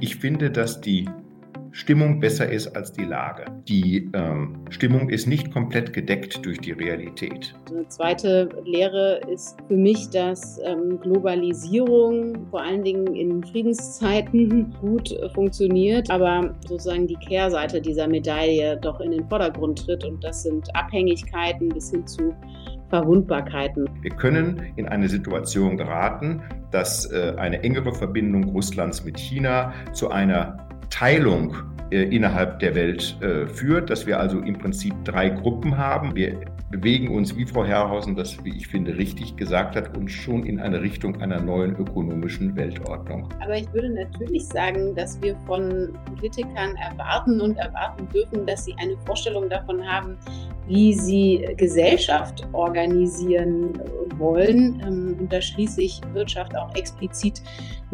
Ich finde, dass die Stimmung besser ist als die Lage. Die ähm, Stimmung ist nicht komplett gedeckt durch die Realität. Eine zweite Lehre ist für mich, dass ähm, Globalisierung vor allen Dingen in Friedenszeiten gut äh, funktioniert, aber sozusagen die Kehrseite dieser Medaille doch in den Vordergrund tritt und das sind Abhängigkeiten bis hin zu Verwundbarkeiten. Wir können in eine Situation geraten, dass äh, eine engere Verbindung Russlands mit China zu einer Teilung innerhalb der Welt äh, führt, dass wir also im Prinzip drei Gruppen haben. Wir bewegen uns, wie Frau Herrhausen das, wie ich finde, richtig gesagt hat, uns schon in eine Richtung einer neuen ökonomischen Weltordnung. Aber ich würde natürlich sagen, dass wir von Politikern erwarten und erwarten dürfen, dass sie eine Vorstellung davon haben, wie sie Gesellschaft organisieren wollen. Ähm, und da schließe ich Wirtschaft auch explizit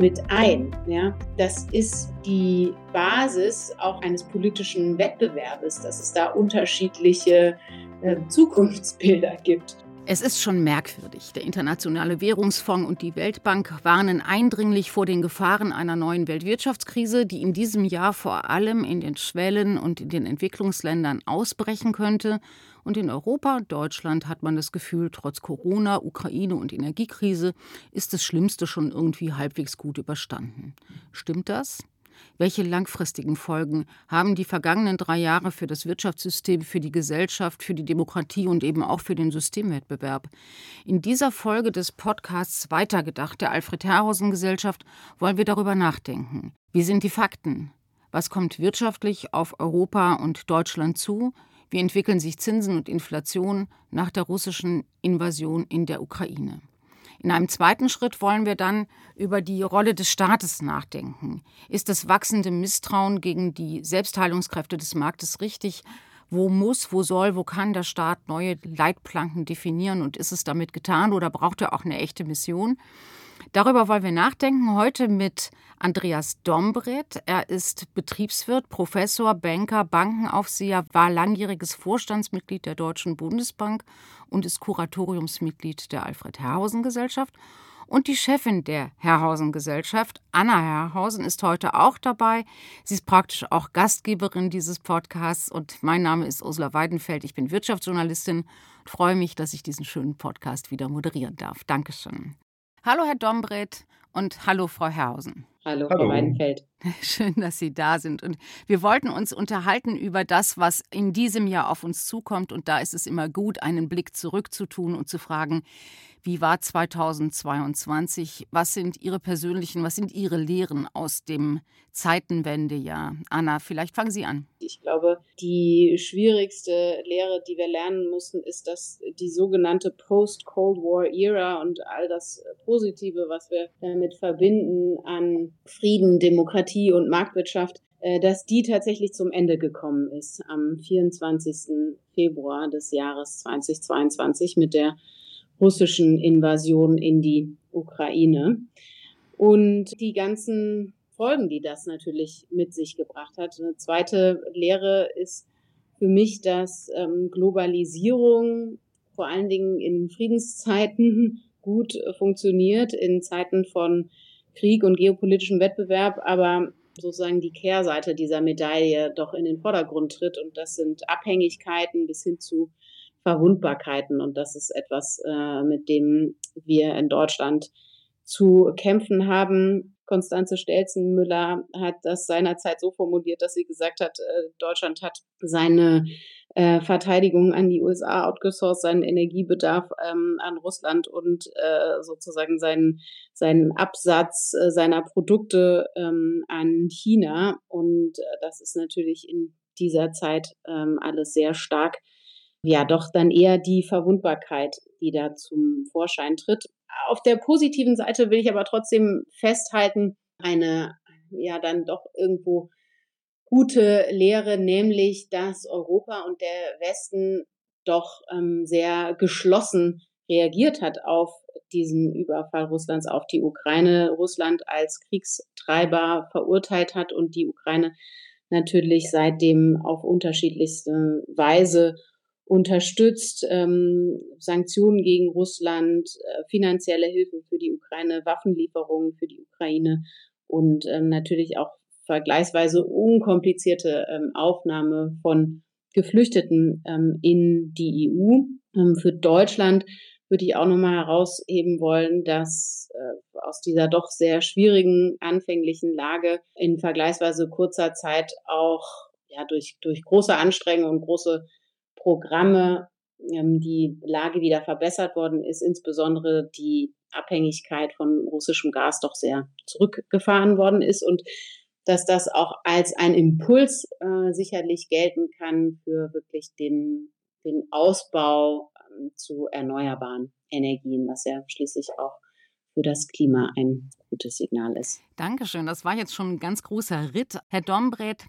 mit ein. Ja? Das ist die Basis auch eines politischen Wettbewerbes, dass es da unterschiedliche äh, Zukunftsbilder gibt. Es ist schon merkwürdig. Der Internationale Währungsfonds und die Weltbank warnen eindringlich vor den Gefahren einer neuen Weltwirtschaftskrise, die in diesem Jahr vor allem in den Schwellen- und in den Entwicklungsländern ausbrechen könnte. Und in Europa, Deutschland, hat man das Gefühl, trotz Corona, Ukraine und Energiekrise ist das Schlimmste schon irgendwie halbwegs gut überstanden. Stimmt das? Welche langfristigen Folgen haben die vergangenen drei Jahre für das Wirtschaftssystem, für die Gesellschaft, für die Demokratie und eben auch für den Systemwettbewerb? In dieser Folge des Podcasts Weitergedacht der Alfred Herrhausen Gesellschaft wollen wir darüber nachdenken. Wie sind die Fakten? Was kommt wirtschaftlich auf Europa und Deutschland zu? Wie entwickeln sich Zinsen und Inflation nach der russischen Invasion in der Ukraine? In einem zweiten Schritt wollen wir dann über die Rolle des Staates nachdenken. Ist das wachsende Misstrauen gegen die Selbstheilungskräfte des Marktes richtig? Wo muss, wo soll, wo kann der Staat neue Leitplanken definieren und ist es damit getan oder braucht er auch eine echte Mission? Darüber wollen wir nachdenken heute mit Andreas Dombret. Er ist Betriebswirt, Professor, Banker, Bankenaufseher, war langjähriges Vorstandsmitglied der Deutschen Bundesbank und ist Kuratoriumsmitglied der Alfred Herrhausen Gesellschaft. Und die Chefin der Herrhausen Gesellschaft, Anna Herrhausen, ist heute auch dabei. Sie ist praktisch auch Gastgeberin dieses Podcasts und mein Name ist Ursula Weidenfeld. Ich bin Wirtschaftsjournalistin und freue mich, dass ich diesen schönen Podcast wieder moderieren darf. Dankeschön. Hallo, Herr Dombret und hallo, Frau Herrhausen. Hallo, Frau Weidenfeld. Schön, dass Sie da sind. Und wir wollten uns unterhalten über das, was in diesem Jahr auf uns zukommt. Und da ist es immer gut, einen Blick zurückzutun und zu fragen, wie war 2022? Was sind Ihre persönlichen, was sind Ihre Lehren aus dem Zeitenwendejahr? Anna, vielleicht fangen Sie an. Ich glaube, die schwierigste Lehre, die wir lernen mussten, ist, dass die sogenannte Post-Cold War Era und all das Positive, was wir damit verbinden an Frieden, Demokratie und Marktwirtschaft, äh, dass die tatsächlich zum Ende gekommen ist am 24. Februar des Jahres 2022 mit der russischen Invasion in die Ukraine. Und die ganzen Folgen, die das natürlich mit sich gebracht hat. Eine zweite Lehre ist für mich, dass ähm, Globalisierung vor allen Dingen in Friedenszeiten gut funktioniert, in Zeiten von Krieg und geopolitischem Wettbewerb, aber sozusagen die Kehrseite dieser Medaille doch in den Vordergrund tritt. Und das sind Abhängigkeiten bis hin zu Verwundbarkeiten. Und das ist etwas, äh, mit dem wir in Deutschland zu kämpfen haben. Konstanze Stelzenmüller hat das seinerzeit so formuliert, dass sie gesagt hat, äh, Deutschland hat seine äh, Verteidigung an die USA outgesourced, seinen Energiebedarf ähm, an Russland und äh, sozusagen seinen, seinen Absatz äh, seiner Produkte ähm, an China. Und äh, das ist natürlich in dieser Zeit ähm, alles sehr stark ja doch dann eher die Verwundbarkeit, die da zum Vorschein tritt. Auf der positiven Seite will ich aber trotzdem festhalten, eine ja dann doch irgendwo gute Lehre, nämlich dass Europa und der Westen doch ähm, sehr geschlossen reagiert hat auf diesen Überfall Russlands auf die Ukraine, Russland als Kriegstreiber verurteilt hat und die Ukraine natürlich seitdem auf unterschiedlichste Weise unterstützt, ähm, Sanktionen gegen Russland, äh, finanzielle Hilfe für die Ukraine, Waffenlieferungen für die Ukraine und ähm, natürlich auch vergleichsweise unkomplizierte ähm, Aufnahme von Geflüchteten ähm, in die EU. Ähm, für Deutschland würde ich auch nochmal herausheben wollen, dass äh, aus dieser doch sehr schwierigen anfänglichen Lage in vergleichsweise kurzer Zeit auch ja, durch, durch große Anstrengungen und große Programme ähm, die Lage wieder verbessert worden ist, insbesondere die Abhängigkeit von russischem Gas doch sehr zurückgefahren worden ist und dass das auch als ein Impuls äh, sicherlich gelten kann für wirklich den, den Ausbau ähm, zu erneuerbaren Energien, was ja schließlich auch für das Klima ein gutes Signal ist. Dankeschön. Das war jetzt schon ein ganz großer Ritt. Herr Dombreth,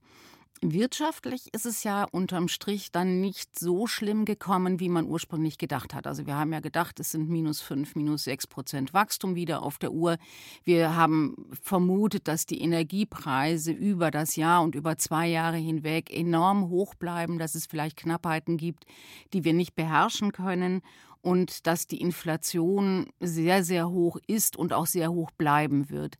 Wirtschaftlich ist es ja unterm Strich dann nicht so schlimm gekommen, wie man ursprünglich gedacht hat. Also wir haben ja gedacht, es sind minus fünf, minus sechs Prozent Wachstum wieder auf der Uhr. Wir haben vermutet, dass die Energiepreise über das Jahr und über zwei Jahre hinweg enorm hoch bleiben, dass es vielleicht Knappheiten gibt, die wir nicht beherrschen können und dass die Inflation sehr, sehr hoch ist und auch sehr hoch bleiben wird.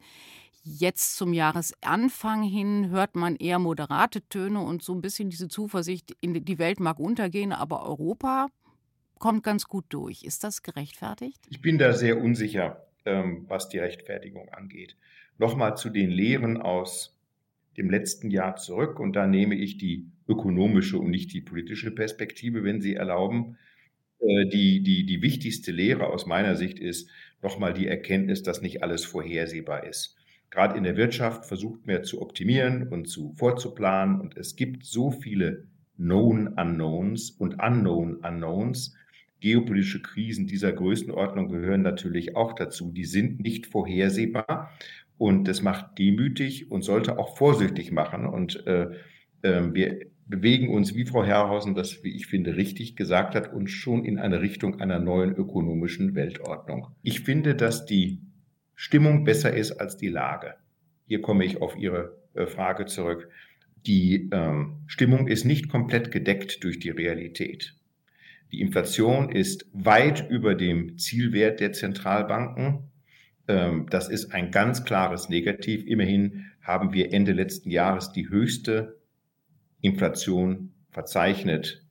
Jetzt zum Jahresanfang hin hört man eher moderate Töne und so ein bisschen diese Zuversicht, die Welt mag untergehen, aber Europa kommt ganz gut durch. Ist das gerechtfertigt? Ich bin da sehr unsicher, ähm, was die Rechtfertigung angeht. Nochmal zu den Lehren aus dem letzten Jahr zurück und da nehme ich die ökonomische und nicht die politische Perspektive, wenn Sie erlauben. Äh, die, die, die wichtigste Lehre aus meiner Sicht ist nochmal die Erkenntnis, dass nicht alles vorhersehbar ist gerade in der Wirtschaft versucht mehr zu optimieren und zu vorzuplanen. Und es gibt so viele Known Unknowns und Unknown Unknowns. Geopolitische Krisen dieser Größenordnung gehören natürlich auch dazu. Die sind nicht vorhersehbar und das macht demütig und sollte auch vorsichtig machen. Und äh, äh, wir bewegen uns, wie Frau Herrhausen das, wie ich finde, richtig gesagt hat, uns schon in eine Richtung einer neuen ökonomischen Weltordnung. Ich finde, dass die Stimmung besser ist als die Lage. Hier komme ich auf Ihre äh, Frage zurück. Die ähm, Stimmung ist nicht komplett gedeckt durch die Realität. Die Inflation ist weit über dem Zielwert der Zentralbanken. Ähm, das ist ein ganz klares Negativ. Immerhin haben wir Ende letzten Jahres die höchste Inflation verzeichnet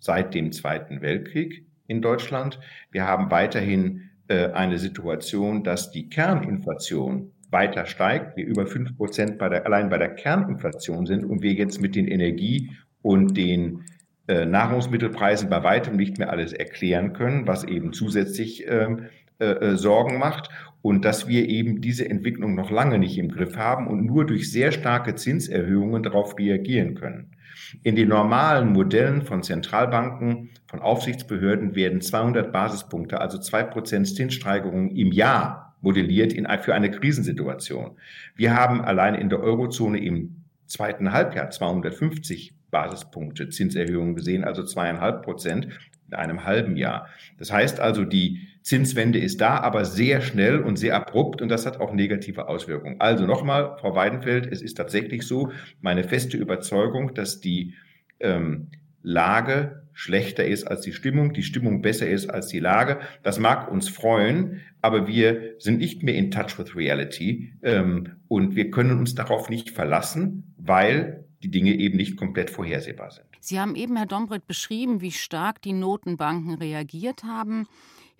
seit dem Zweiten Weltkrieg in Deutschland. Wir haben weiterhin äh, eine Situation, dass die Kerninflation weiter steigt, wir über fünf Prozent bei der, allein bei der Kerninflation sind und wir jetzt mit den Energie- und den äh, Nahrungsmittelpreisen bei weitem nicht mehr alles erklären können, was eben zusätzlich ähm, äh, äh, Sorgen macht und dass wir eben diese Entwicklung noch lange nicht im Griff haben und nur durch sehr starke Zinserhöhungen darauf reagieren können. In den normalen Modellen von Zentralbanken, von Aufsichtsbehörden werden 200 Basispunkte, also zwei Prozent Zinssteigerungen im Jahr modelliert in, für eine Krisensituation. Wir haben allein in der Eurozone im zweiten Halbjahr 250 Basispunkte Zinserhöhungen gesehen, also zweieinhalb Prozent in einem halben Jahr. Das heißt also, die Zinswende ist da, aber sehr schnell und sehr abrupt und das hat auch negative Auswirkungen. Also nochmal, Frau Weidenfeld, es ist tatsächlich so, meine feste Überzeugung, dass die ähm, Lage schlechter ist als die Stimmung, die Stimmung besser ist als die Lage. Das mag uns freuen, aber wir sind nicht mehr in touch with reality ähm, und wir können uns darauf nicht verlassen, weil die Dinge eben nicht komplett vorhersehbar sind. Sie haben eben, Herr Dombrett, beschrieben, wie stark die Notenbanken reagiert haben.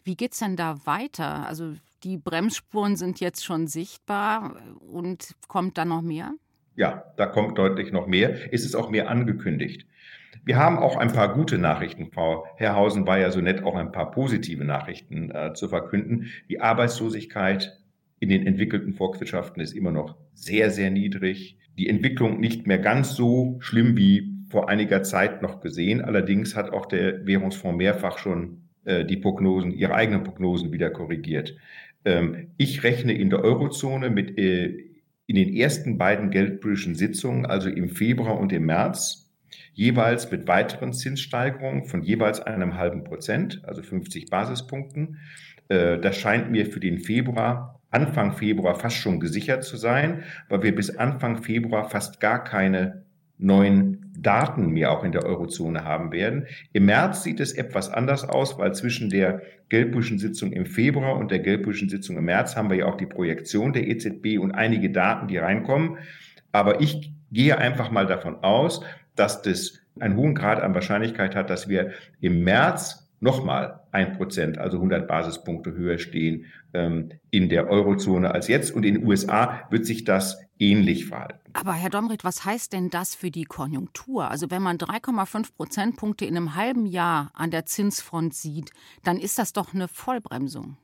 Wie geht es denn da weiter? Also die Bremsspuren sind jetzt schon sichtbar und kommt da noch mehr? Ja, da kommt deutlich noch mehr. Es ist auch mehr angekündigt. Wir haben auch ein paar gute Nachrichten. Frau Herrhausen war ja so nett, auch ein paar positive Nachrichten äh, zu verkünden. Die Arbeitslosigkeit in den entwickelten Volkswirtschaften ist immer noch sehr, sehr niedrig. Die Entwicklung nicht mehr ganz so schlimm wie vor einiger Zeit noch gesehen. Allerdings hat auch der Währungsfonds mehrfach schon äh, die Prognosen, ihre eigenen Prognosen wieder korrigiert. Ähm, ich rechne in der Eurozone mit äh, in den ersten beiden geldpolitischen Sitzungen, also im Februar und im März, jeweils mit weiteren Zinssteigerungen von jeweils einem halben Prozent, also 50 Basispunkten. Äh, das scheint mir für den Februar, Anfang Februar fast schon gesichert zu sein, weil wir bis Anfang Februar fast gar keine neuen Daten mehr auch in der Eurozone haben werden. Im März sieht es etwas anders aus, weil zwischen der geldpolitischen Sitzung im Februar und der geldpolitischen Sitzung im März haben wir ja auch die Projektion der EZB und einige Daten, die reinkommen. Aber ich gehe einfach mal davon aus, dass das einen hohen Grad an Wahrscheinlichkeit hat, dass wir im März nochmal ein Prozent, also 100 Basispunkte höher stehen ähm, in der Eurozone als jetzt. Und in den USA wird sich das ähnlich verhalten. Aber Herr Domrit, was heißt denn das für die Konjunktur? Also wenn man 3,5 Prozentpunkte in einem halben Jahr an der Zinsfront sieht, dann ist das doch eine Vollbremsung.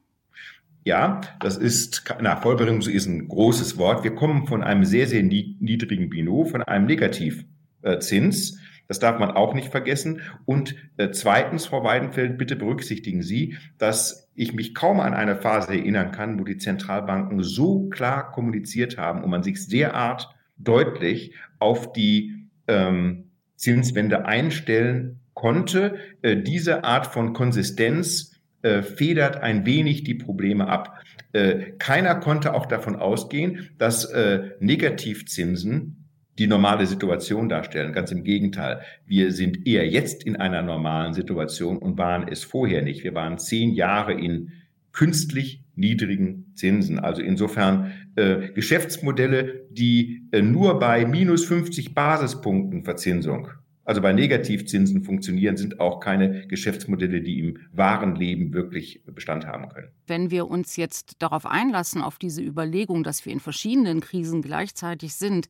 Ja, das ist, na, Vollbremsung ist ein großes Wort. Wir kommen von einem sehr, sehr niedrigen Bino, von einem Negativzins. Das darf man auch nicht vergessen. Und äh, zweitens, Frau Weidenfeld, bitte berücksichtigen Sie, dass ich mich kaum an eine Phase erinnern kann, wo die Zentralbanken so klar kommuniziert haben und man sich derart deutlich auf die ähm, Zinswende einstellen konnte. Äh, diese Art von Konsistenz äh, federt ein wenig die Probleme ab. Äh, keiner konnte auch davon ausgehen, dass äh, Negativzinsen die normale Situation darstellen. Ganz im Gegenteil. Wir sind eher jetzt in einer normalen Situation und waren es vorher nicht. Wir waren zehn Jahre in künstlich niedrigen Zinsen. Also insofern äh, Geschäftsmodelle, die äh, nur bei minus 50 Basispunkten Verzinsung also bei Negativzinsen funktionieren, sind auch keine Geschäftsmodelle, die im wahren Leben wirklich Bestand haben können. Wenn wir uns jetzt darauf einlassen, auf diese Überlegung, dass wir in verschiedenen Krisen gleichzeitig sind,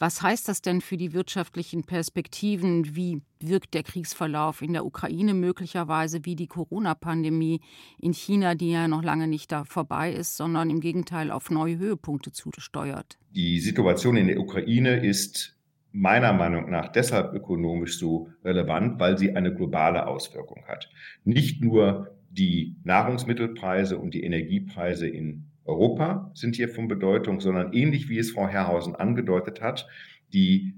was heißt das denn für die wirtschaftlichen Perspektiven? Wie wirkt der Kriegsverlauf in der Ukraine möglicherweise wie die Corona-Pandemie in China, die ja noch lange nicht da vorbei ist, sondern im Gegenteil auf neue Höhepunkte zusteuert? Die Situation in der Ukraine ist meiner Meinung nach deshalb ökonomisch so relevant, weil sie eine globale Auswirkung hat. Nicht nur die Nahrungsmittelpreise und die Energiepreise in Europa sind hier von Bedeutung, sondern ähnlich wie es Frau Herrhausen angedeutet hat, die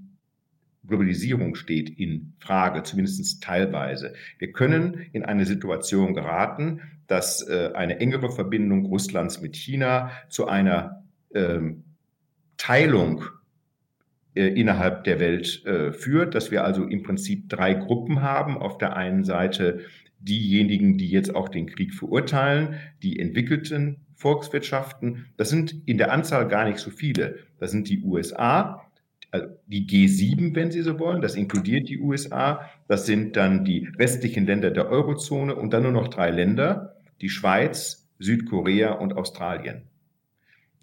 Globalisierung steht in Frage, zumindest teilweise. Wir können in eine Situation geraten, dass äh, eine engere Verbindung Russlands mit China zu einer ähm, Teilung innerhalb der Welt äh, führt, dass wir also im Prinzip drei Gruppen haben. Auf der einen Seite diejenigen, die jetzt auch den Krieg verurteilen, die entwickelten Volkswirtschaften. Das sind in der Anzahl gar nicht so viele. Das sind die USA, also die G7, wenn Sie so wollen. Das inkludiert die USA. Das sind dann die westlichen Länder der Eurozone und dann nur noch drei Länder, die Schweiz, Südkorea und Australien.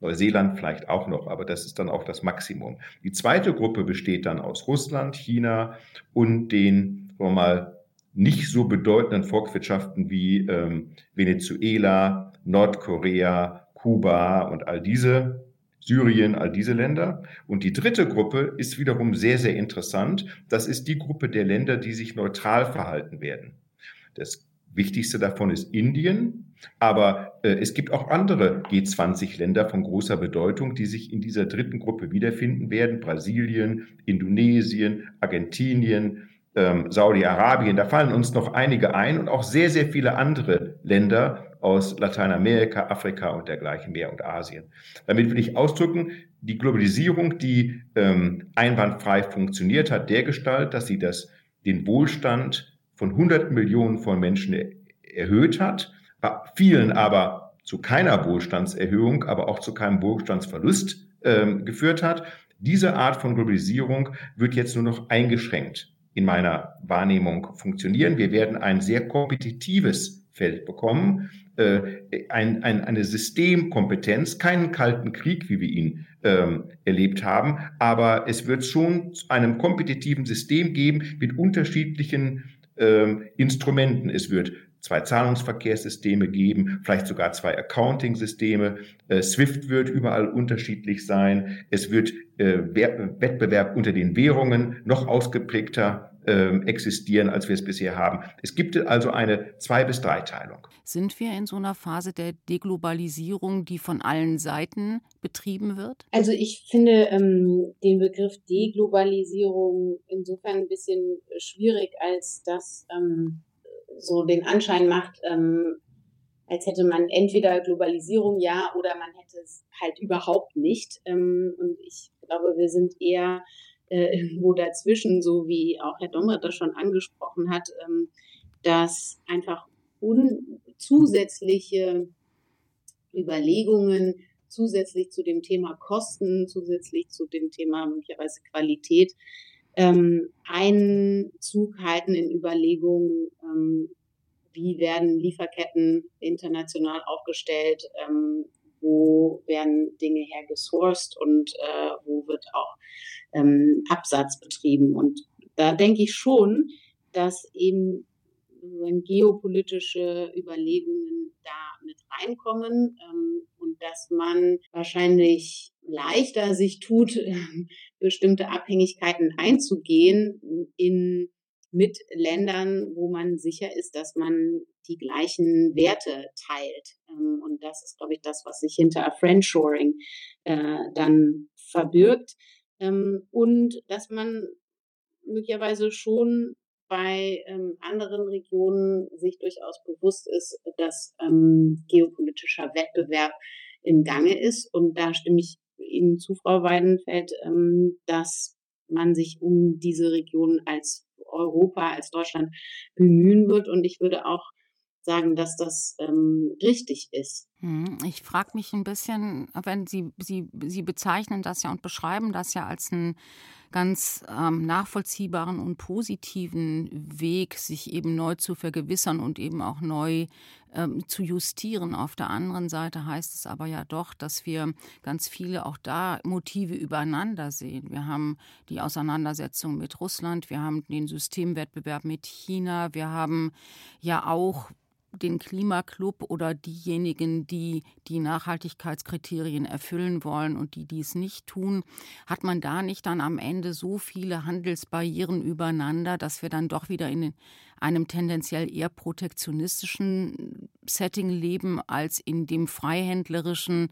Neuseeland vielleicht auch noch, aber das ist dann auch das Maximum. Die zweite Gruppe besteht dann aus Russland, China und den, sagen wir mal, nicht so bedeutenden Volkswirtschaften wie ähm, Venezuela, Nordkorea, Kuba und all diese, Syrien, all diese Länder. Und die dritte Gruppe ist wiederum sehr, sehr interessant. Das ist die Gruppe der Länder, die sich neutral verhalten werden. Das wichtigste davon ist Indien, aber äh, es gibt auch andere G20-Länder von großer Bedeutung, die sich in dieser dritten Gruppe wiederfinden werden. Brasilien, Indonesien, Argentinien, ähm, Saudi-Arabien. Da fallen uns noch einige ein und auch sehr, sehr viele andere Länder aus Lateinamerika, Afrika und dergleichen mehr und Asien. Damit will ich ausdrücken, die Globalisierung, die ähm, einwandfrei funktioniert hat, der Gestalt, dass sie das, den Wohlstand von 100 Millionen von Menschen erhöht hat, bei vielen aber zu keiner Wohlstandserhöhung, aber auch zu keinem Wohlstandsverlust ähm, geführt hat. Diese Art von Globalisierung wird jetzt nur noch eingeschränkt in meiner Wahrnehmung funktionieren. Wir werden ein sehr kompetitives Feld bekommen, äh, ein, ein, eine Systemkompetenz, keinen kalten Krieg, wie wir ihn ähm, erlebt haben, aber es wird schon einem kompetitiven System geben mit unterschiedlichen Instrumenten. Es wird zwei Zahlungsverkehrssysteme geben, vielleicht sogar zwei Accounting-Systeme. Äh, SWIFT wird überall unterschiedlich sein. Es wird äh, Wettbewerb unter den Währungen noch ausgeprägter äh, existieren, als wir es bisher haben. Es gibt also eine Zwei- bis Dreiteilung. Sind wir in so einer Phase der Deglobalisierung, die von allen Seiten betrieben wird? Also ich finde ähm, den Begriff Deglobalisierung insofern ein bisschen schwierig, als dass ähm, so den Anschein macht, ähm, als hätte man entweder Globalisierung ja oder man hätte es halt überhaupt nicht. Ähm, und ich glaube, wir sind eher äh, irgendwo dazwischen, so wie auch Herr Dommer das schon angesprochen hat, ähm, dass einfach zusätzliche Überlegungen zusätzlich zu dem Thema Kosten, zusätzlich zu dem Thema möglicherweise Qualität, ähm, Einzug halten in Überlegungen, ähm, wie werden Lieferketten international aufgestellt, ähm, wo werden Dinge hergesourced und äh, wo wird auch ähm, Absatz betrieben. Und da denke ich schon, dass eben geopolitische Überlegungen da mit reinkommen ähm, und dass man wahrscheinlich leichter sich tut, bestimmte Abhängigkeiten einzugehen in mit Ländern, wo man sicher ist, dass man die gleichen Werte teilt. Ähm, und das ist, glaube ich, das, was sich hinter Friendshoring äh, dann verbirgt. Ähm, und dass man möglicherweise schon bei ähm, anderen Regionen sich durchaus bewusst ist, dass geopolitischer Wettbewerb im Gange ist. Und da stimme ich Ihnen zu, Frau Weidenfeld, dass man sich um diese Region als Europa, als Deutschland bemühen wird. Und ich würde auch sagen, dass das ähm, richtig ist. Hm, ich frage mich ein bisschen, wenn Sie, Sie, Sie bezeichnen das ja und beschreiben das ja als einen ganz ähm, nachvollziehbaren und positiven Weg, sich eben neu zu vergewissern und eben auch neu ähm, zu justieren. Auf der anderen Seite heißt es aber ja doch, dass wir ganz viele auch da Motive übereinander sehen. Wir haben die Auseinandersetzung mit Russland, wir haben den Systemwettbewerb mit China, wir haben ja auch den Klimaclub oder diejenigen, die die Nachhaltigkeitskriterien erfüllen wollen und die dies nicht tun, hat man da nicht dann am Ende so viele Handelsbarrieren übereinander, dass wir dann doch wieder in einem tendenziell eher protektionistischen Setting leben als in dem freihändlerischen,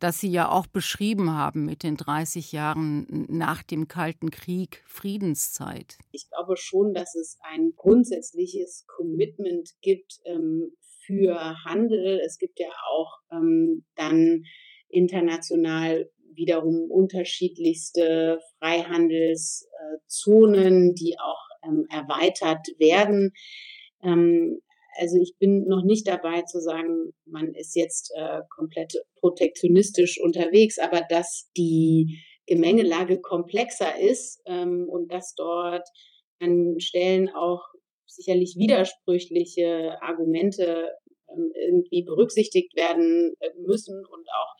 das Sie ja auch beschrieben haben mit den 30 Jahren nach dem Kalten Krieg Friedenszeit. Ich glaube schon, dass es ein grundsätzliches Commitment gibt ähm, für Handel. Es gibt ja auch ähm, dann international wiederum unterschiedlichste Freihandelszonen, die auch ähm, erweitert werden. Ähm, also ich bin noch nicht dabei zu sagen, man ist jetzt äh, komplett protektionistisch unterwegs, aber dass die Gemengelage komplexer ist ähm, und dass dort an Stellen auch sicherlich widersprüchliche Argumente ähm, irgendwie berücksichtigt werden äh, müssen und auch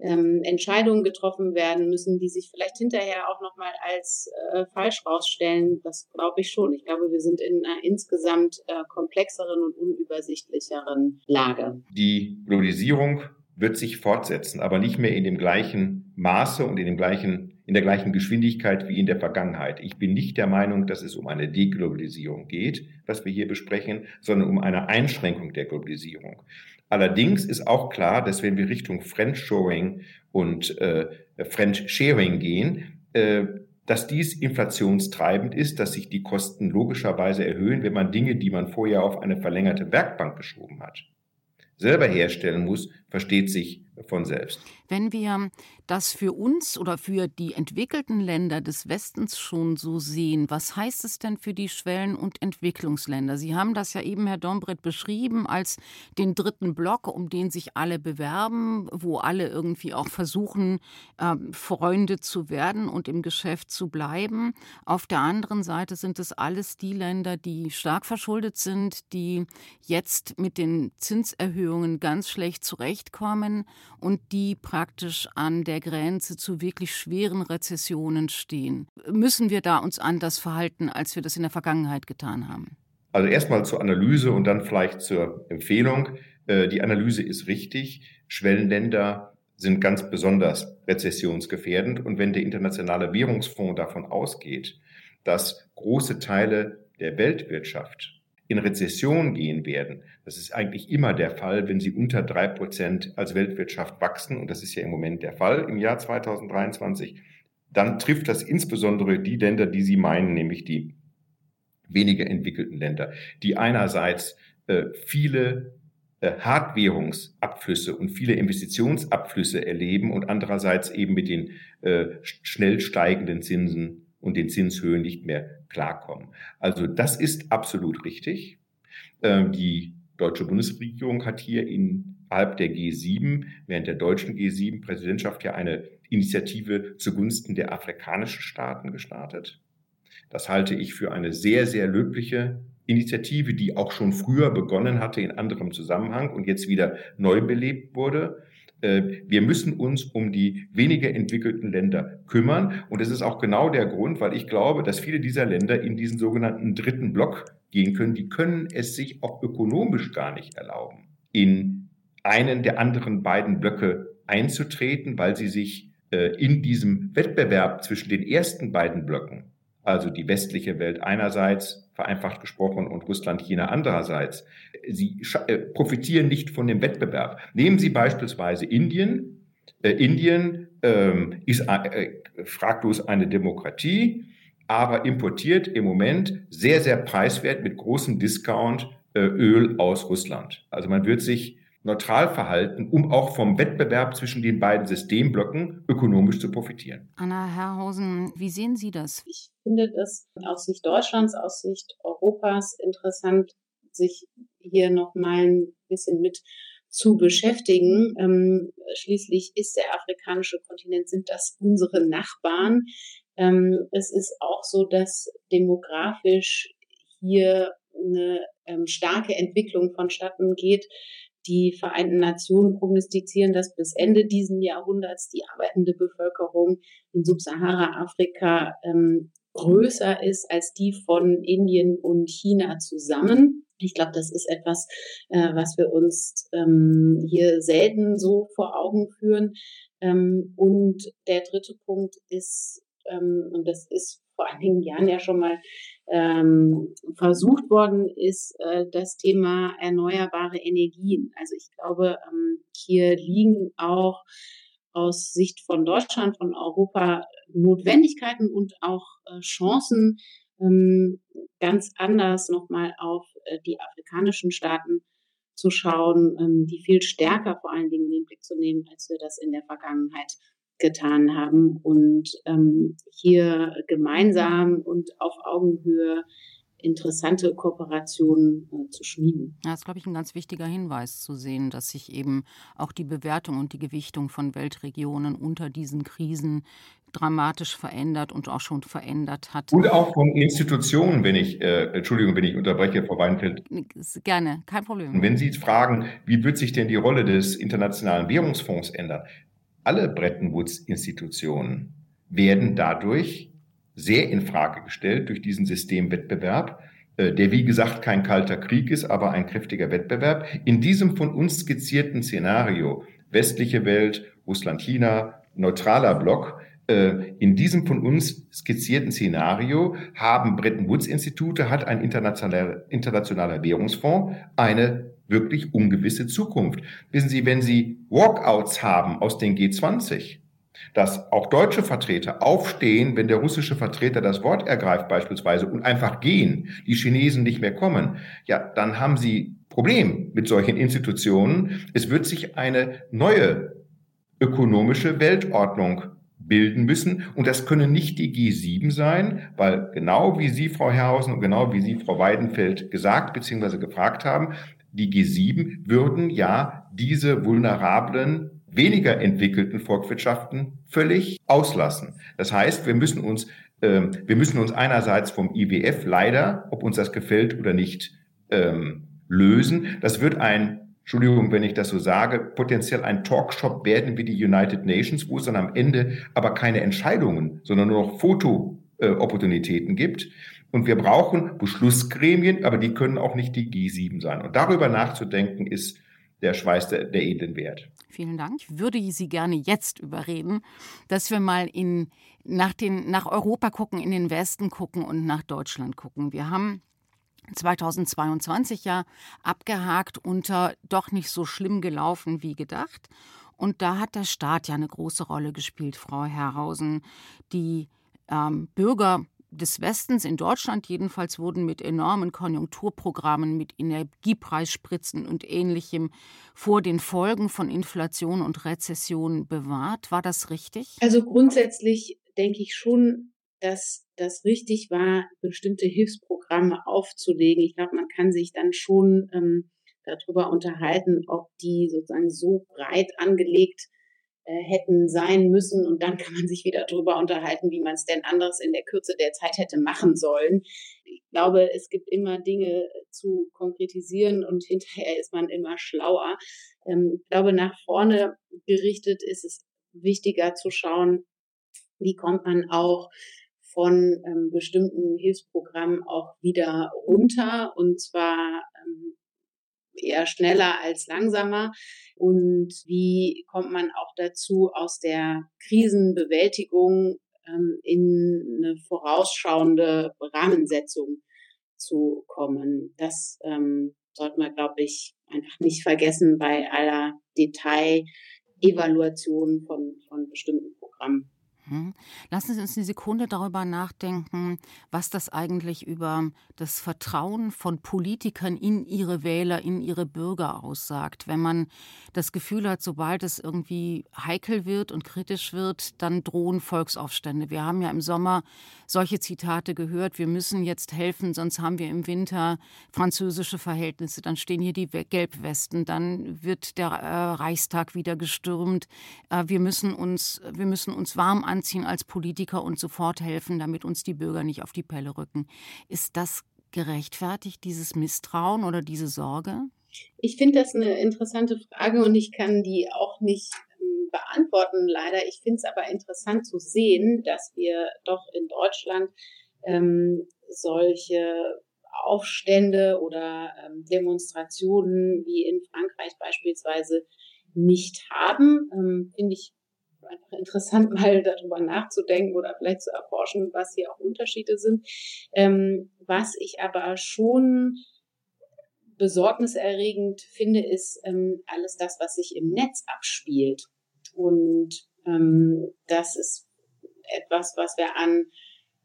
ähm, Entscheidungen getroffen werden müssen, die sich vielleicht hinterher auch nochmal als äh, falsch rausstellen. Das glaube ich schon. Ich glaube, wir sind in einer insgesamt äh, komplexeren und unübersichtlicheren Lage. Die Globalisierung wird sich fortsetzen, aber nicht mehr in dem gleichen Maße und in dem gleichen in der gleichen Geschwindigkeit wie in der Vergangenheit. Ich bin nicht der Meinung, dass es um eine Deglobalisierung geht, was wir hier besprechen, sondern um eine Einschränkung der Globalisierung. Allerdings ist auch klar, dass wenn wir Richtung Friendshoring und äh, Friendsharing gehen, äh, dass dies inflationstreibend ist, dass sich die Kosten logischerweise erhöhen, wenn man Dinge, die man vorher auf eine verlängerte Werkbank geschoben hat, selber herstellen muss, versteht sich von selbst. Wenn wir das für uns oder für die entwickelten Länder des Westens schon so sehen, was heißt es denn für die Schwellen- und Entwicklungsländer? Sie haben das ja eben, Herr Dombret, beschrieben als den dritten Block, um den sich alle bewerben, wo alle irgendwie auch versuchen, äh, Freunde zu werden und im Geschäft zu bleiben. Auf der anderen Seite sind es alles die Länder, die stark verschuldet sind, die jetzt mit den Zinserhöhungen ganz schlecht zurechtkommen und die praktisch an der Grenze zu wirklich schweren Rezessionen stehen. Müssen wir da uns anders verhalten, als wir das in der Vergangenheit getan haben? Also erstmal zur Analyse und dann vielleicht zur Empfehlung. Äh, die Analyse ist richtig. Schwellenländer sind ganz besonders rezessionsgefährdend. Und wenn der Internationale Währungsfonds davon ausgeht, dass große Teile der Weltwirtschaft in Rezession gehen werden. Das ist eigentlich immer der Fall, wenn sie unter drei Prozent als Weltwirtschaft wachsen. Und das ist ja im Moment der Fall im Jahr 2023. Dann trifft das insbesondere die Länder, die Sie meinen, nämlich die weniger entwickelten Länder, die einerseits äh, viele äh, Hartwährungsabflüsse und viele Investitionsabflüsse erleben und andererseits eben mit den äh, schnell steigenden Zinsen und den Zinshöhen nicht mehr klarkommen. Also das ist absolut richtig. Ähm, die deutsche Bundesregierung hat hier in innerhalb der G7, während der deutschen G7-Präsidentschaft ja eine Initiative zugunsten der afrikanischen Staaten gestartet. Das halte ich für eine sehr, sehr löbliche Initiative, die auch schon früher begonnen hatte in anderem Zusammenhang und jetzt wieder neu belebt wurde. Äh, wir müssen uns um die weniger entwickelten Länder kümmern. Und das ist auch genau der Grund, weil ich glaube, dass viele dieser Länder in diesen sogenannten dritten Block gehen können. Die können es sich auch ökonomisch gar nicht erlauben, in einen der anderen beiden Blöcke einzutreten, weil sie sich äh, in diesem Wettbewerb zwischen den ersten beiden Blöcken also die westliche Welt einerseits, vereinfacht gesprochen, und Russland, China andererseits. Sie äh, profitieren nicht von dem Wettbewerb. Nehmen Sie beispielsweise Indien. Äh, Indien ähm, ist äh, fraglos eine Demokratie, aber importiert im Moment sehr, sehr preiswert mit großem Discount äh, Öl aus Russland. Also man wird sich neutral verhalten, um auch vom Wettbewerb zwischen den beiden Systemblöcken ökonomisch zu profitieren. Anna Herrhausen, wie sehen Sie das? Ich finde das aus Sicht Deutschlands, aus Sicht Europas interessant, sich hier noch mal ein bisschen mit zu beschäftigen. Ähm, schließlich ist der afrikanische Kontinent, sind das unsere Nachbarn. Ähm, es ist auch so, dass demografisch hier eine ähm, starke Entwicklung vonstatten geht, die Vereinten Nationen prognostizieren, dass bis Ende diesen Jahrhunderts die arbeitende Bevölkerung in Subsahara-Afrika ähm, größer ist als die von Indien und China zusammen. Ich glaube, das ist etwas, äh, was wir uns ähm, hier selten so vor Augen führen. Ähm, und der dritte Punkt ist, ähm, und das ist vor einigen Jahren ja schon mal ähm, versucht worden ist, äh, das Thema erneuerbare Energien. Also ich glaube, ähm, hier liegen auch aus Sicht von Deutschland, von Europa Notwendigkeiten und auch äh, Chancen, ähm, ganz anders nochmal auf äh, die afrikanischen Staaten zu schauen, ähm, die viel stärker vor allen Dingen in den Blick zu nehmen, als wir das in der Vergangenheit getan haben. Und ähm, hier gemeinsam und auf Augenhöhe interessante Kooperationen äh, zu schmieden. Ja, das ist, glaube ich, ein ganz wichtiger Hinweis zu sehen, dass sich eben auch die Bewertung und die Gewichtung von Weltregionen unter diesen Krisen dramatisch verändert und auch schon verändert hat. Und auch von Institutionen, wenn ich, äh, Entschuldigung, wenn ich unterbreche, Frau Weinfeld. Gerne, kein Problem. Und wenn Sie fragen, wie wird sich denn die Rolle des Internationalen Währungsfonds ändern? alle Bretton Woods-Institutionen werden dadurch sehr in Frage gestellt durch diesen Systemwettbewerb, äh, der wie gesagt kein kalter Krieg ist, aber ein kräftiger Wettbewerb. In diesem von uns skizzierten Szenario, westliche Welt, Russland, China, neutraler Block, äh, in diesem von uns skizzierten Szenario haben Bretton Woods Institute, hat ein internationaler, internationaler Währungsfonds eine wirklich ungewisse Zukunft. Wissen Sie, wenn Sie Walkouts haben aus den G20, dass auch deutsche Vertreter aufstehen, wenn der russische Vertreter das Wort ergreift beispielsweise und einfach gehen, die Chinesen nicht mehr kommen, ja, dann haben Sie Problem mit solchen Institutionen. Es wird sich eine neue ökonomische Weltordnung bilden müssen. Und das können nicht die G7 sein, weil genau wie Sie, Frau Herrhausen, und genau wie Sie, Frau Weidenfeld, gesagt bzw. gefragt haben, die G7 würden ja diese vulnerablen, weniger entwickelten Volkswirtschaften völlig auslassen. Das heißt, wir müssen uns, ähm, wir müssen uns einerseits vom IWF leider, ob uns das gefällt oder nicht, ähm, lösen. Das wird ein Entschuldigung, wenn ich das so sage, potenziell ein Talkshop werden wie die United Nations, wo es dann am Ende aber keine Entscheidungen, sondern nur noch Foto-Opportunitäten gibt. Und wir brauchen Beschlussgremien, aber die können auch nicht die G7 sein. Und darüber nachzudenken ist der Schweiß der, der edlen Wert. Vielen Dank. Ich würde Sie gerne jetzt überreden, dass wir mal in, nach, den, nach Europa gucken, in den Westen gucken und nach Deutschland gucken. Wir haben 2022 ja abgehakt unter doch nicht so schlimm gelaufen wie gedacht. Und da hat der Staat ja eine große Rolle gespielt, Frau Herrhausen. Die ähm, Bürger des Westens, in Deutschland jedenfalls, wurden mit enormen Konjunkturprogrammen, mit Energiepreisspritzen und ähnlichem vor den Folgen von Inflation und Rezession bewahrt. War das richtig? Also grundsätzlich denke ich schon, dass das richtig war, bestimmte Hilfsprogramme aufzulegen. Ich glaube, man kann sich dann schon ähm, darüber unterhalten, ob die sozusagen so breit angelegt äh, hätten sein müssen. Und dann kann man sich wieder darüber unterhalten, wie man es denn anders in der Kürze der Zeit hätte machen sollen. Ich glaube, es gibt immer Dinge zu konkretisieren und hinterher ist man immer schlauer. Ähm, ich glaube, nach vorne gerichtet ist es wichtiger zu schauen, wie kommt man auch von ähm, bestimmten Hilfsprogrammen auch wieder runter und zwar ähm, eher schneller als langsamer? Und wie kommt man auch dazu, aus der Krisenbewältigung ähm, in eine vorausschauende Rahmensetzung zu kommen? Das ähm, sollte man, glaube ich, einfach nicht vergessen bei aller Detailevaluation von, von bestimmten Programmen. Mhm. Lassen Sie uns eine Sekunde darüber nachdenken, was das eigentlich über das Vertrauen von Politikern in ihre Wähler, in ihre Bürger aussagt. Wenn man das Gefühl hat, sobald es irgendwie heikel wird und kritisch wird, dann drohen Volksaufstände. Wir haben ja im Sommer solche Zitate gehört, wir müssen jetzt helfen, sonst haben wir im Winter französische Verhältnisse, dann stehen hier die Gelbwesten, dann wird der äh, Reichstag wieder gestürmt. Äh, wir müssen uns, wir müssen uns warm anziehen anziehen als Politiker und sofort helfen, damit uns die Bürger nicht auf die Pelle rücken. Ist das gerechtfertigt, dieses Misstrauen oder diese Sorge? Ich finde das eine interessante Frage und ich kann die auch nicht ähm, beantworten, leider. Ich finde es aber interessant zu sehen, dass wir doch in Deutschland ähm, solche Aufstände oder ähm, Demonstrationen wie in Frankreich beispielsweise nicht haben. Ähm, Finde ich einfach interessant, mal darüber nachzudenken oder vielleicht zu erforschen, was hier auch Unterschiede sind. Ähm, was ich aber schon besorgniserregend finde, ist ähm, alles das, was sich im Netz abspielt. Und ähm, das ist etwas, was wir an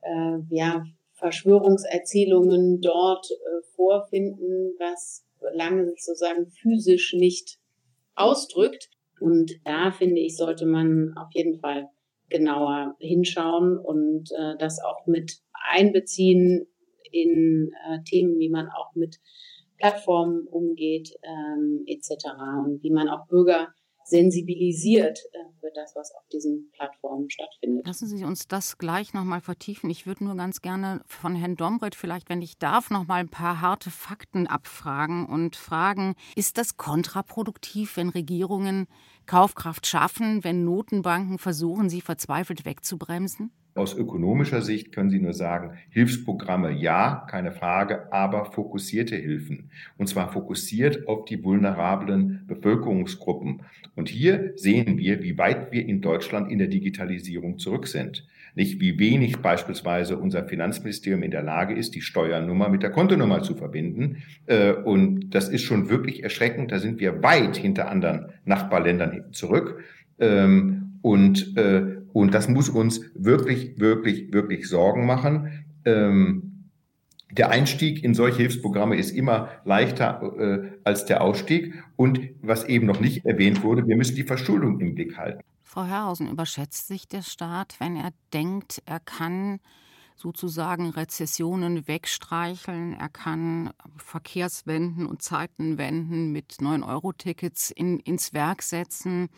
äh, ja, Verschwörungserzählungen dort äh, vorfinden, was lange sozusagen physisch nicht ausdrückt. Und da finde ich, sollte man auf jeden Fall genauer hinschauen und äh, das auch mit einbeziehen in äh, Themen, wie man auch mit Plattformen umgeht ähm, etc. und wie man auch Bürger sensibilisiert für das, was auf diesen Plattformen stattfindet. Lassen Sie uns das gleich nochmal vertiefen. Ich würde nur ganz gerne von Herrn Dombrett vielleicht, wenn ich darf, nochmal ein paar harte Fakten abfragen und fragen, ist das kontraproduktiv, wenn Regierungen Kaufkraft schaffen, wenn Notenbanken versuchen, sie verzweifelt wegzubremsen? Aus ökonomischer Sicht können Sie nur sagen, Hilfsprogramme ja, keine Frage, aber fokussierte Hilfen. Und zwar fokussiert auf die vulnerablen Bevölkerungsgruppen. Und hier sehen wir, wie weit wir in Deutschland in der Digitalisierung zurück sind. Nicht wie wenig beispielsweise unser Finanzministerium in der Lage ist, die Steuernummer mit der Kontonummer zu verbinden. Äh, und das ist schon wirklich erschreckend. Da sind wir weit hinter anderen Nachbarländern zurück. Ähm, und äh, und das muss uns wirklich, wirklich, wirklich Sorgen machen. Ähm, der Einstieg in solche Hilfsprogramme ist immer leichter äh, als der Ausstieg. Und was eben noch nicht erwähnt wurde, wir müssen die Verschuldung im Blick halten. Frau Herrhausen, überschätzt sich der Staat, wenn er denkt, er kann sozusagen Rezessionen wegstreicheln. Er kann Verkehrswenden und Zeitenwenden mit 9-Euro-Tickets in, ins Werk setzen.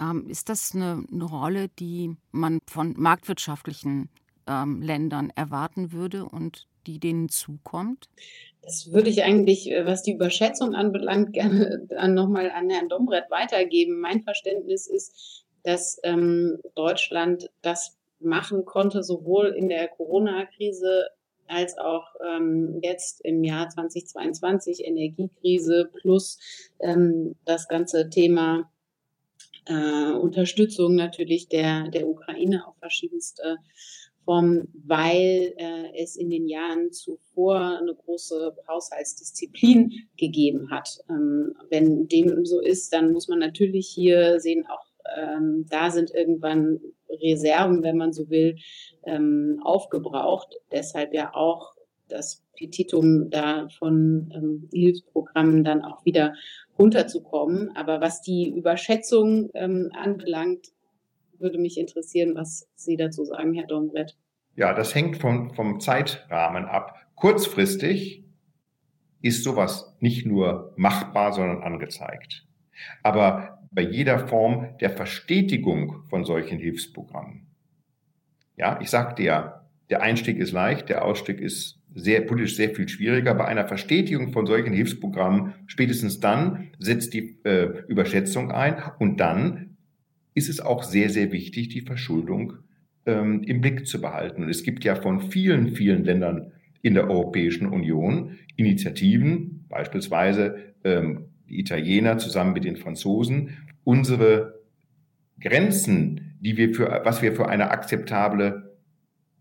Ähm, ist das eine, eine, Rolle, die man von marktwirtschaftlichen ähm, Ländern erwarten würde und die denen zukommt? Das würde ich eigentlich, äh, was die Überschätzung anbelangt, gerne nochmal an Herrn Dombrett weitergeben. Mein Verständnis ist, dass ähm, Deutschland das machen konnte, sowohl in der Corona-Krise als auch ähm, jetzt im Jahr 2022 Energiekrise plus ähm, das ganze Thema äh, Unterstützung natürlich der, der Ukraine auf verschiedenste Formen, weil äh, es in den Jahren zuvor eine große Haushaltsdisziplin gegeben hat. Ähm, wenn dem so ist, dann muss man natürlich hier sehen, auch ähm, da sind irgendwann Reserven, wenn man so will, ähm, aufgebraucht. Deshalb ja auch das Petitum da von ähm, Hilfsprogrammen dann auch wieder runterzukommen. Aber was die Überschätzung ähm, anbelangt, würde mich interessieren, was Sie dazu sagen, Herr Dombrett. Ja, das hängt vom, vom Zeitrahmen ab. Kurzfristig ist sowas nicht nur machbar, sondern angezeigt. Aber bei jeder Form der Verstetigung von solchen Hilfsprogrammen, ja, ich sagte ja, der Einstieg ist leicht, der Ausstieg ist sehr politisch sehr viel schwieriger. Bei einer Verstetigung von solchen Hilfsprogrammen spätestens dann setzt die äh, Überschätzung ein und dann ist es auch sehr, sehr wichtig, die Verschuldung ähm, im Blick zu behalten. Und es gibt ja von vielen, vielen Ländern in der Europäischen Union Initiativen, beispielsweise ähm, die Italiener zusammen mit den Franzosen, unsere Grenzen, die wir für, was wir für eine akzeptable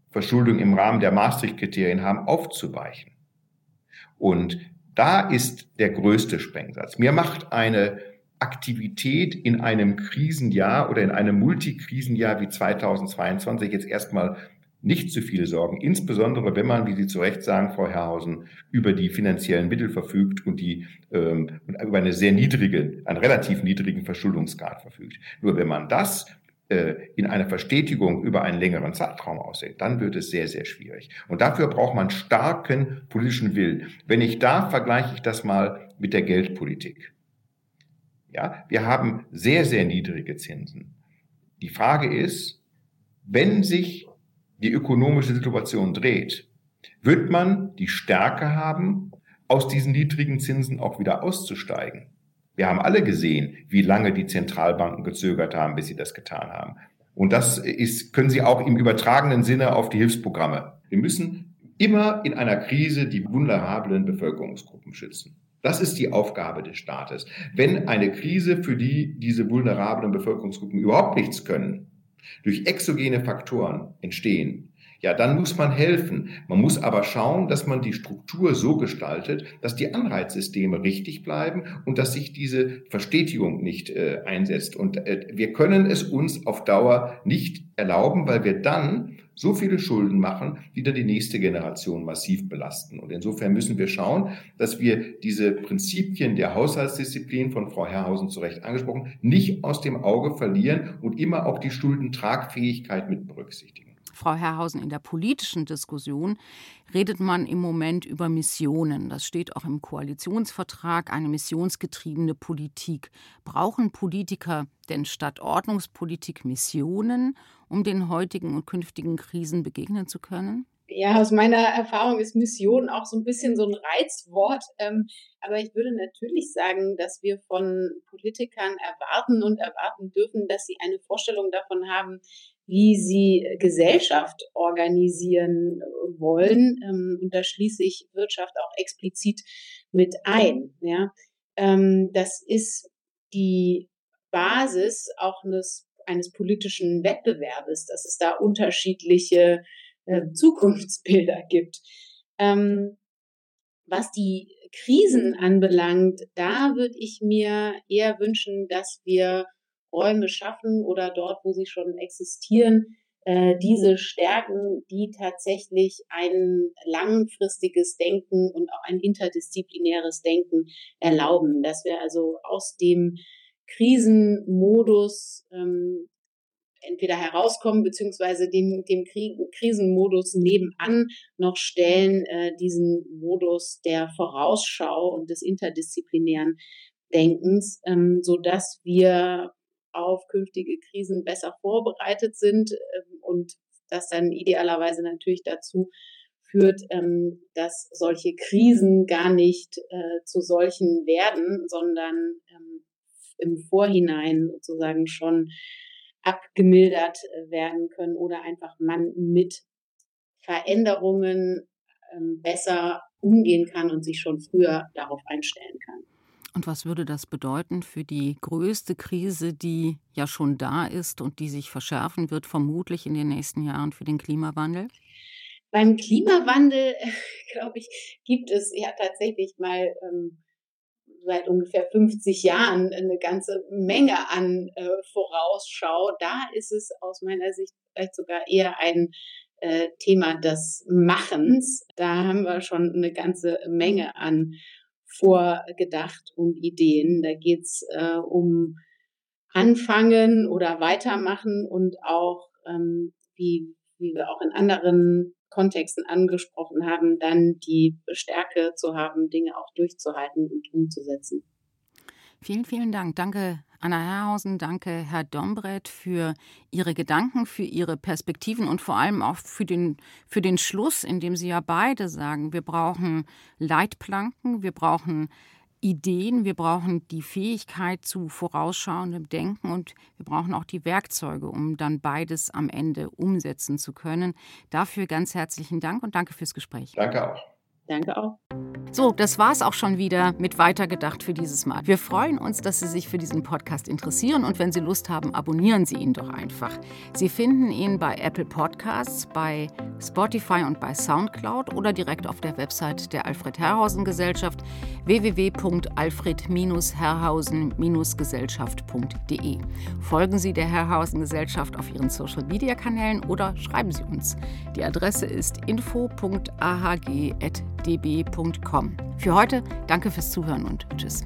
Verschuldung im Rahmen der Maastricht-Kriterien haben, aufzuweichen. Und da ist der größte Sprengsatz. Mir macht eine Aktivität in einem Krisenjahr oder in einem Multikrisenjahr wie 2022 jetzt erstmal nicht zu viele Sorgen, insbesondere wenn man, wie Sie zu Recht sagen, Frau Herrhausen, über die finanziellen Mittel verfügt und die ähm, über eine sehr niedrige, einen relativ niedrigen Verschuldungsgrad verfügt. Nur wenn man das in einer Verstetigung über einen längeren Zeitraum aussieht, dann wird es sehr, sehr schwierig. Und dafür braucht man starken politischen Willen. Wenn ich darf, vergleiche ich das mal mit der Geldpolitik. Ja, wir haben sehr, sehr niedrige Zinsen. Die Frage ist, wenn sich die ökonomische Situation dreht, wird man die Stärke haben, aus diesen niedrigen Zinsen auch wieder auszusteigen. Wir haben alle gesehen, wie lange die Zentralbanken gezögert haben, bis sie das getan haben. Und das ist, können Sie auch im übertragenen Sinne auf die Hilfsprogramme. Wir müssen immer in einer Krise die vulnerablen Bevölkerungsgruppen schützen. Das ist die Aufgabe des Staates. Wenn eine Krise, für die diese vulnerablen Bevölkerungsgruppen überhaupt nichts können, durch exogene Faktoren entstehen, ja, dann muss man helfen. Man muss aber schauen, dass man die Struktur so gestaltet, dass die Anreizsysteme richtig bleiben und dass sich diese Verstetigung nicht äh, einsetzt. Und äh, wir können es uns auf Dauer nicht erlauben, weil wir dann so viele Schulden machen, die dann die nächste Generation massiv belasten. Und insofern müssen wir schauen, dass wir diese Prinzipien der Haushaltsdisziplin von Frau Herrhausen zu Recht angesprochen, nicht aus dem Auge verlieren und immer auch die Schuldentragfähigkeit mit berücksichtigen. Frau Herrhausen, in der politischen Diskussion redet man im Moment über Missionen. Das steht auch im Koalitionsvertrag, eine missionsgetriebene Politik. Brauchen Politiker denn statt Ordnungspolitik Missionen, um den heutigen und künftigen Krisen begegnen zu können? Ja, aus meiner Erfahrung ist Mission auch so ein bisschen so ein Reizwort. Ähm, aber ich würde natürlich sagen, dass wir von Politikern erwarten und erwarten dürfen, dass sie eine Vorstellung davon haben, wie sie Gesellschaft organisieren wollen. Ähm, und da schließe ich Wirtschaft auch explizit mit ein. Ja, ähm, das ist die Basis auch eines, eines politischen Wettbewerbes, dass es da unterschiedliche äh, Zukunftsbilder gibt. Ähm, was die Krisen anbelangt, da würde ich mir eher wünschen, dass wir Räume schaffen oder dort, wo sie schon existieren, äh, diese Stärken, die tatsächlich ein langfristiges Denken und auch ein interdisziplinäres Denken erlauben, dass wir also aus dem Krisenmodus ähm, entweder herauskommen beziehungsweise dem, dem Krisenmodus nebenan noch stellen, äh, diesen Modus der Vorausschau und des interdisziplinären Denkens, ähm, so dass wir auf künftige Krisen besser vorbereitet sind ähm, und das dann idealerweise natürlich dazu führt, ähm, dass solche Krisen gar nicht äh, zu solchen werden, sondern ähm, im Vorhinein sozusagen schon abgemildert äh, werden können oder einfach man mit Veränderungen besser umgehen kann und sich schon früher darauf einstellen kann. Und was würde das bedeuten für die größte Krise, die ja schon da ist und die sich verschärfen wird, vermutlich in den nächsten Jahren für den Klimawandel? Beim Klimawandel, glaube ich, gibt es ja tatsächlich mal ähm, seit ungefähr 50 Jahren eine ganze Menge an äh, Vorausschau. Da ist es aus meiner Sicht vielleicht sogar eher ein äh, Thema des Machens. Da haben wir schon eine ganze Menge an vorgedacht und Ideen. Da geht's äh, um Anfangen oder Weitermachen und auch, ähm, wie, wie wir auch in anderen Kontexten angesprochen haben, dann die Stärke zu haben, Dinge auch durchzuhalten und umzusetzen. Vielen, vielen Dank. Danke, Anna Herrhausen. Danke, Herr Dombret, für Ihre Gedanken, für Ihre Perspektiven und vor allem auch für den, für den Schluss, in dem Sie ja beide sagen, wir brauchen Leitplanken, wir brauchen Ideen, wir brauchen die Fähigkeit zu vorausschauendem Denken und wir brauchen auch die Werkzeuge, um dann beides am Ende umsetzen zu können. Dafür ganz herzlichen Dank und danke fürs Gespräch. Danke auch. Danke auch. So, das war's auch schon wieder mit Weitergedacht für dieses Mal. Wir freuen uns, dass Sie sich für diesen Podcast interessieren und wenn Sie Lust haben, abonnieren Sie ihn doch einfach. Sie finden ihn bei Apple Podcasts, bei Spotify und bei Soundcloud oder direkt auf der Website der Alfred Herrhausen Gesellschaft www.alfred-herrhausen-gesellschaft.de. Folgen Sie der Herrhausen Gesellschaft auf Ihren Social Media Kanälen oder schreiben Sie uns. Die Adresse ist info.ahg.de db.com. Für heute danke fürs Zuhören und tschüss.